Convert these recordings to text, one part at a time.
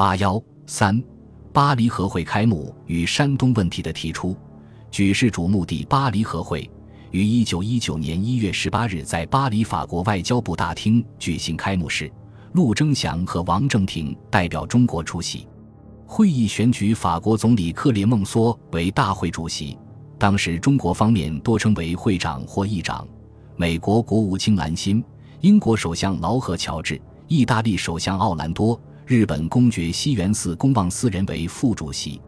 八幺三，巴黎和会开幕与山东问题的提出，举世瞩目的巴黎和会于一九一九年一月十八日在巴黎法国外交部大厅举行开幕式，陆征祥和王正廷代表中国出席。会议选举法国总理克列孟梭为大会主席，当时中国方面多称为会长或议长。美国国务卿兰辛、英国首相劳合乔治、意大利首相奥兰多、日本公爵西园寺公望斯人为副主席。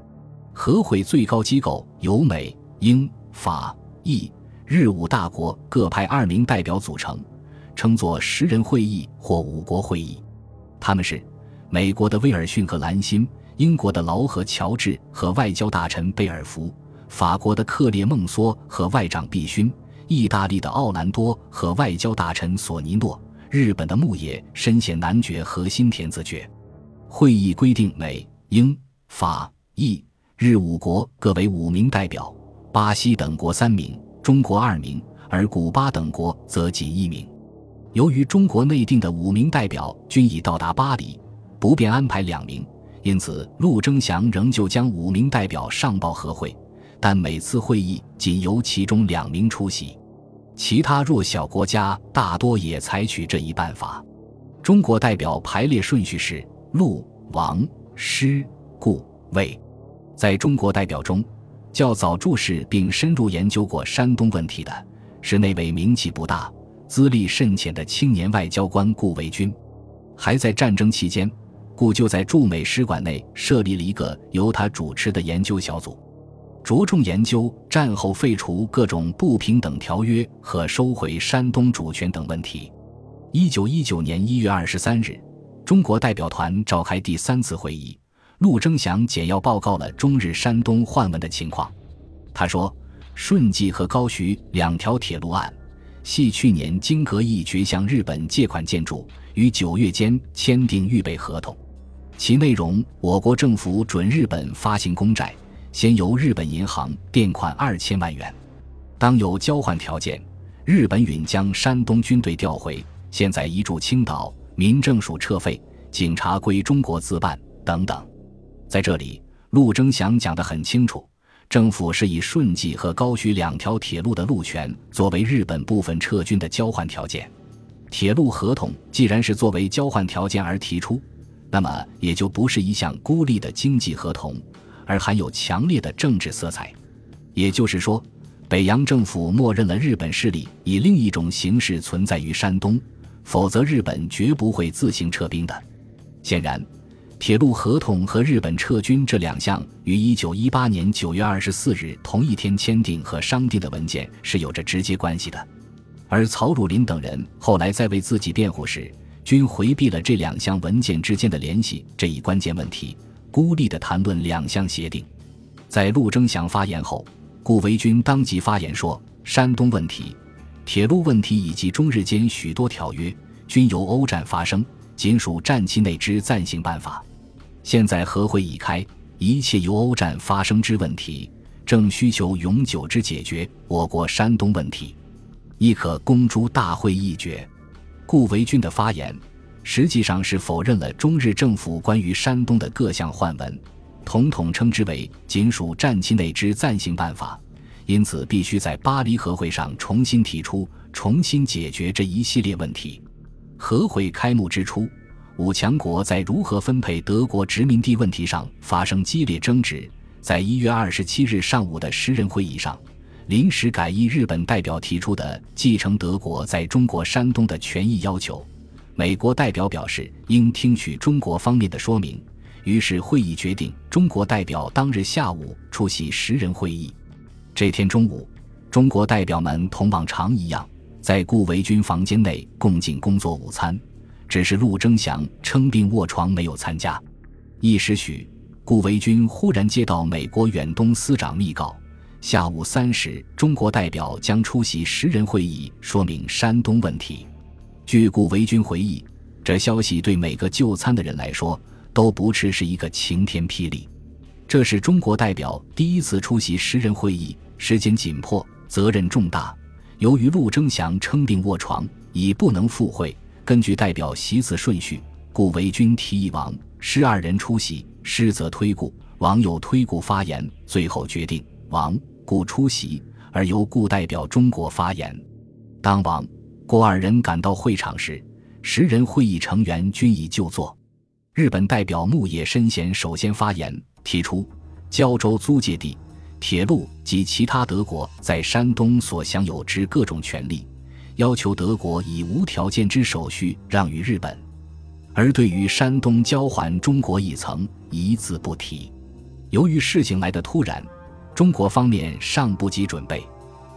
和会最高机构由美、英、法、意、日五大国各派二名代表组成，称作十人会议或五国会议。他们是美国的威尔逊和兰辛。英国的劳合乔治和外交大臣贝尔福，法国的克列孟梭和外长毕勋，意大利的奥兰多和外交大臣索尼诺，日本的牧野深显男爵和新田子爵。会议规定，美、英、法、意、日五国各为五名代表，巴西等国三名，中国二名，而古巴等国则仅一名。由于中国内定的五名代表均已到达巴黎，不便安排两名。因此，陆征祥仍旧将五名代表上报和会，但每次会议仅由其中两名出席，其他弱小国家大多也采取这一办法。中国代表排列顺序是陆、王、师、顾、魏。在中国代表中，较早注视并深入研究过山东问题的是那位名气不大、资历甚浅的青年外交官顾维钧，还在战争期间。顾就在驻美使馆内设立了一个由他主持的研究小组，着重研究战后废除各种不平等条约和收回山东主权等问题。一九一九年一月二十三日，中国代表团召开第三次会议，陆征祥简要报告了中日山东换文的情况。他说：“顺济和高徐两条铁路案，系去年经格义决向日本借款建筑，于九月间签订预备合同。”其内容，我国政府准日本发行公债，先由日本银行垫款二千万元，当有交换条件，日本允将山东军队调回，现在移驻青岛，民政署撤废，警察归中国自办等等。在这里，陆征祥讲得很清楚，政府是以顺济和高徐两条铁路的路权作为日本部分撤军的交换条件。铁路合同既然是作为交换条件而提出。那么也就不是一项孤立的经济合同，而含有强烈的政治色彩。也就是说，北洋政府默认了日本势力以另一种形式存在于山东，否则日本绝不会自行撤兵的。显然，铁路合同和日本撤军这两项于一九一八年九月二十四日同一天签订和商定的文件是有着直接关系的。而曹汝霖等人后来在为自己辩护时，均回避了这两项文件之间的联系这一关键问题，孤立地谈论两项协定。在陆征祥发言后，顾维钧当即发言说：“山东问题、铁路问题以及中日间许多条约，均由欧战发生，仅属战期内之暂行办法。现在和会已开，一切由欧战发生之问题，正需求永久之解决。我国山东问题，亦可公诸大会议决。”顾维钧的发言，实际上是否认了中日政府关于山东的各项换文，统统称之为仅属战期内之暂行办法，因此必须在巴黎和会上重新提出、重新解决这一系列问题。和会开幕之初，五强国在如何分配德国殖民地问题上发生激烈争执。在一月二十七日上午的十人会议上。临时改议日本代表提出的继承德国在中国山东的权益要求，美国代表表示应听取中国方面的说明。于是会议决定，中国代表当日下午出席十人会议。这天中午，中国代表们同往常一样，在顾维钧房间内共进工作午餐，只是陆征祥称病卧床没有参加。一时许，顾维钧忽然接到美国远东司长密告。下午三时，中国代表将出席十人会议，说明山东问题。据顾维钧回忆，这消息对每个就餐的人来说都不啻是一个晴天霹雳。这是中国代表第一次出席十人会议，时间紧迫，责任重大。由于陆征祥称病卧床，已不能赴会，根据代表席次顺序，顾维钧提议王师二人出席，师则推故，王又推故发言，最后决定王故出席，而由故代表中国发言。当王故二人赶到会场时，十人会议成员均已就座。日本代表木野伸贤首先发言，提出胶州租界地、铁路及其他德国在山东所享有之各种权利，要求德国以无条件之手续让与日本。而对于山东交还中国一层，一字不提。由于事情来得突然，中国方面尚不及准备，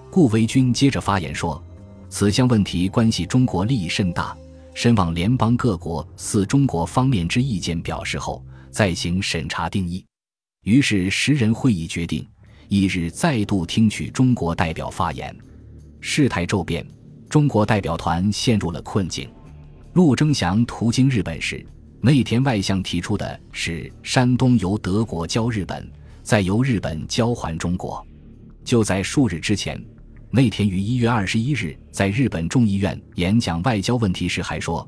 顾维钧接着发言说：“此项问题关系中国利益甚大。”深望联邦各国似中国方面之意见表示后，再行审查定义。于是十人会议决定，翌日再度听取中国代表发言。事态骤变，中国代表团陷入了困境。陆征祥途经日本时，内田外相提出的是山东由德国交日本，再由日本交还中国。就在数日之前。内田于一月二十一日在日本众议院演讲外交问题时还说：“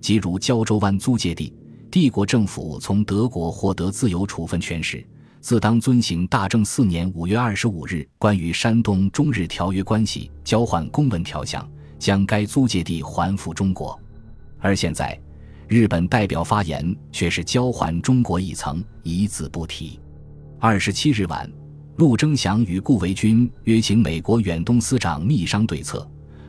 即如胶州湾租界地，帝国政府从德国获得自由处分权时，自当遵行大正四年五月二十五日关于山东中日条约关系交换公文条项，将该租界地还复中国。而现在，日本代表发言却是交还中国一层，一字不提。二十七日晚。”陆征祥与顾维钧约请美国远东司长密商对策，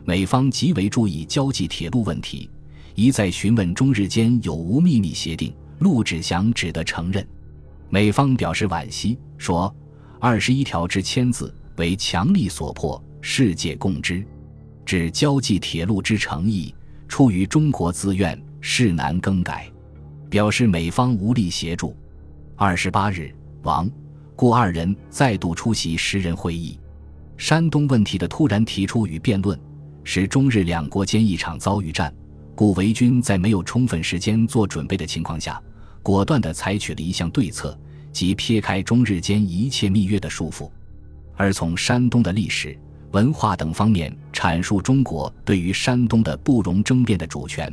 美方极为注意交际铁路问题，一再询问中日间有无秘密协定。陆志祥只得承认，美方表示惋惜，说二十一条之签字为强力所迫，世界共知，指交际铁路之诚意出于中国自愿，事难更改，表示美方无力协助。二十八日，王。顾二人再度出席十人会议，山东问题的突然提出与辩论，使中日两国间一场遭遇战。顾维钧在没有充分时间做准备的情况下，果断地采取了一项对策，即撇开中日间一切密约的束缚，而从山东的历史、文化等方面阐述中国对于山东的不容争辩的主权，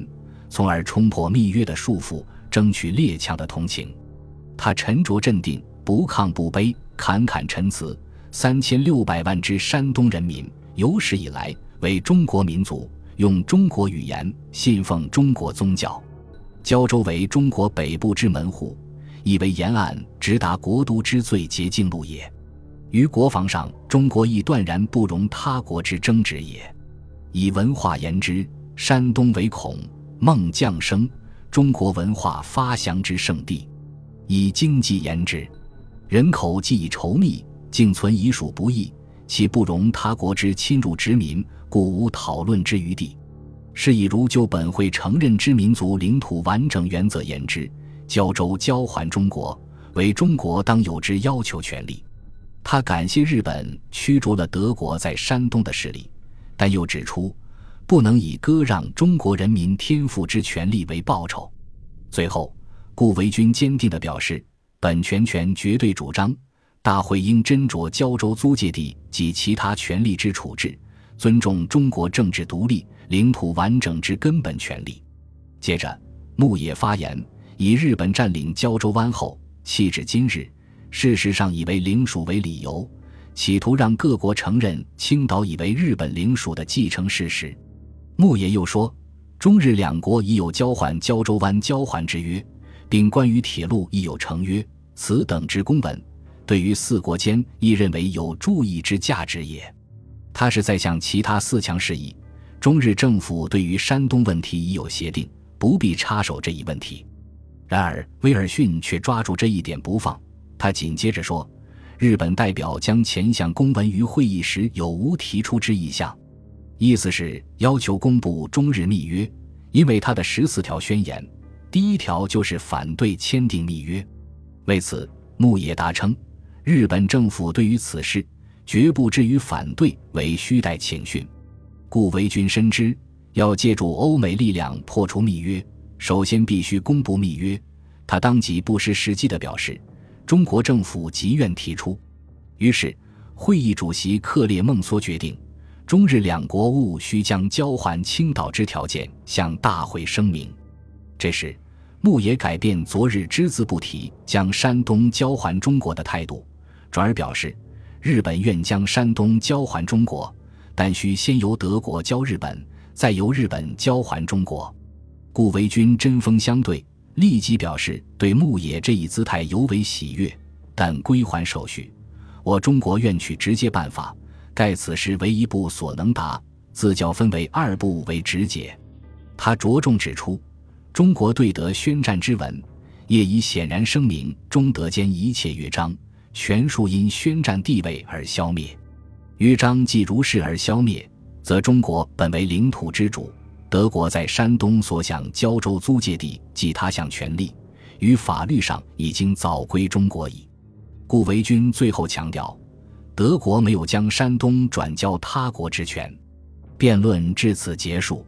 从而冲破密约的束缚，争取列强的同情。他沉着镇定。不亢不卑，侃侃陈词。三千六百万之山东人民，有史以来为中国民族，用中国语言，信奉中国宗教。胶州为中国北部之门户，亦为沿岸直达国都之最捷径路也。于国防上，中国亦断然不容他国之争执也。以文化言之，山东为孔孟降生、中国文化发祥之圣地；以经济言之，人口既已稠密，竟存遗属不易，其不容他国之侵入殖民，故无讨论之余地。是以如就本会承认之民族领土完整原则言之，胶州交还中国，为中国当有之要求权利。他感谢日本驱逐了德国在山东的势力，但又指出，不能以割让中国人民天赋之权利为报酬。最后，顾维钧坚定地表示。本全权绝对主张，大会应斟酌胶州租界地及其他权利之处置，尊重中国政治独立、领土完整之根本权利。接着，牧野发言，以日本占领胶州湾后，弃至今日，事实上以为领属为理由，企图让各国承认青岛已为日本领属的既成事实。牧野又说，中日两国已有交换胶州湾交换之约。并关于铁路亦有成约，此等之公文，对于四国间亦认为有注意之价值也。他是在向其他四强示意，中日政府对于山东问题已有协定，不必插手这一问题。然而威尔逊却抓住这一点不放，他紧接着说：“日本代表将前项公文于会议时有无提出之意向？意思是要求公布中日密约，因为他的十四条宣言。”第一条就是反对签订密约，为此，牧野达称，日本政府对于此事绝不至于反对，为虚待请训。顾维钧深知，要借助欧美力量破除密约，首先必须公布密约。他当即不失时机地表示，中国政府极愿提出。于是，会议主席克列孟梭决定，中日两国务须将交还青岛之条件向大会声明。这时。牧野改变昨日只字不提将山东交还中国的态度，转而表示，日本愿将山东交还中国，但需先由德国交日本，再由日本交还中国。顾维钧针锋相对，立即表示对牧野这一姿态尤为喜悦，但归还手续，我中国愿取直接办法，盖此时为一步所能达，自较分为二步为直解。他着重指出。中国对德宣战之文，业已显然声明中德间一切约章，全数因宣战地位而消灭。约章既如是而消灭，则中国本为领土之主，德国在山东所享胶州租界地及他项权利，于法律上已经早归中国矣。顾维钧最后强调，德国没有将山东转交他国之权。辩论至此结束。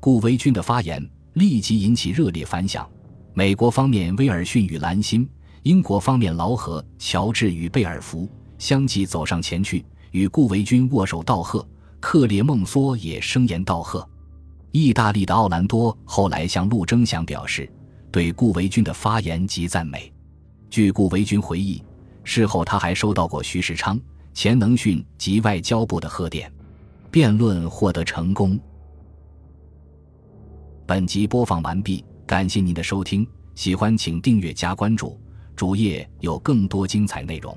顾维钧的发言。立即引起热烈反响。美国方面，威尔逊与兰心；英国方面，劳合、乔治与贝尔福相继走上前去，与顾维钧握手道贺。克列孟梭也声言道贺。意大利的奥兰多后来向陆征祥表示，对顾维钧的发言极赞美。据顾维钧回忆，事后他还收到过徐世昌、钱能训及外交部的贺电。辩论获得成功。本集播放完毕，感谢您的收听，喜欢请订阅加关注，主页有更多精彩内容。